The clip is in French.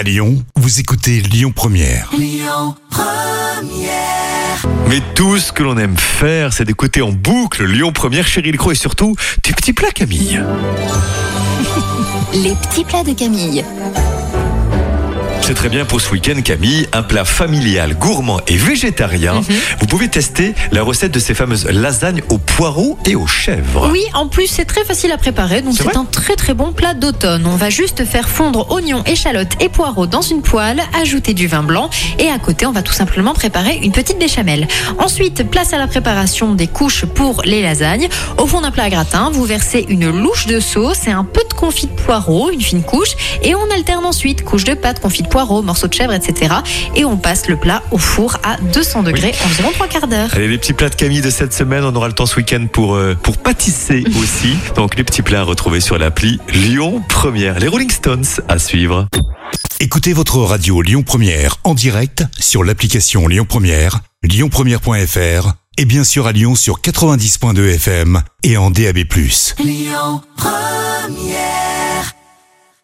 À Lyon, vous écoutez Lyon Première. Mais tout ce que l'on aime faire, c'est d'écouter en boucle Lyon Première, Chérie Cro et surtout tes petits plats Camille. Les petits plats de Camille. C'est très bien pour ce week-end Camille, un plat familial, gourmand et végétarien. Vous pouvez tester la recette de ces fameuses lasagnes aux poireaux et aux chèvres. Oui, en plus c'est très facile à préparer, donc C'est un très très bon plat d'automne. On va juste faire fondre oignons, échalotes et poireaux dans une poêle, ajouter du vin blanc et à côté on va tout simplement préparer une petite béchamel. Ensuite, place à la préparation des couches pour les lasagnes. Au fond d'un plat à gratin, vous versez une louche de sauce et un peu de confit de poireaux, une fine couche, et on alterne ensuite couche de pâte, confit de poireaux, morceaux de chèvre, etc. Et on passe le plat au four à 200 degrés environ 3 quarts d'heure. Allez, les petits plats de Camille de cette semaine, on aura le temps ce week-end pour, euh, pour pâtisser aussi. Donc les petits plats à retrouver sur l'appli Lyon Première. Les Rolling Stones à suivre. Écoutez votre radio Lyon Première en direct sur l'application Lyon Première, lyonpremière.fr et bien sûr à Lyon sur 90.2 FM et en DAB+.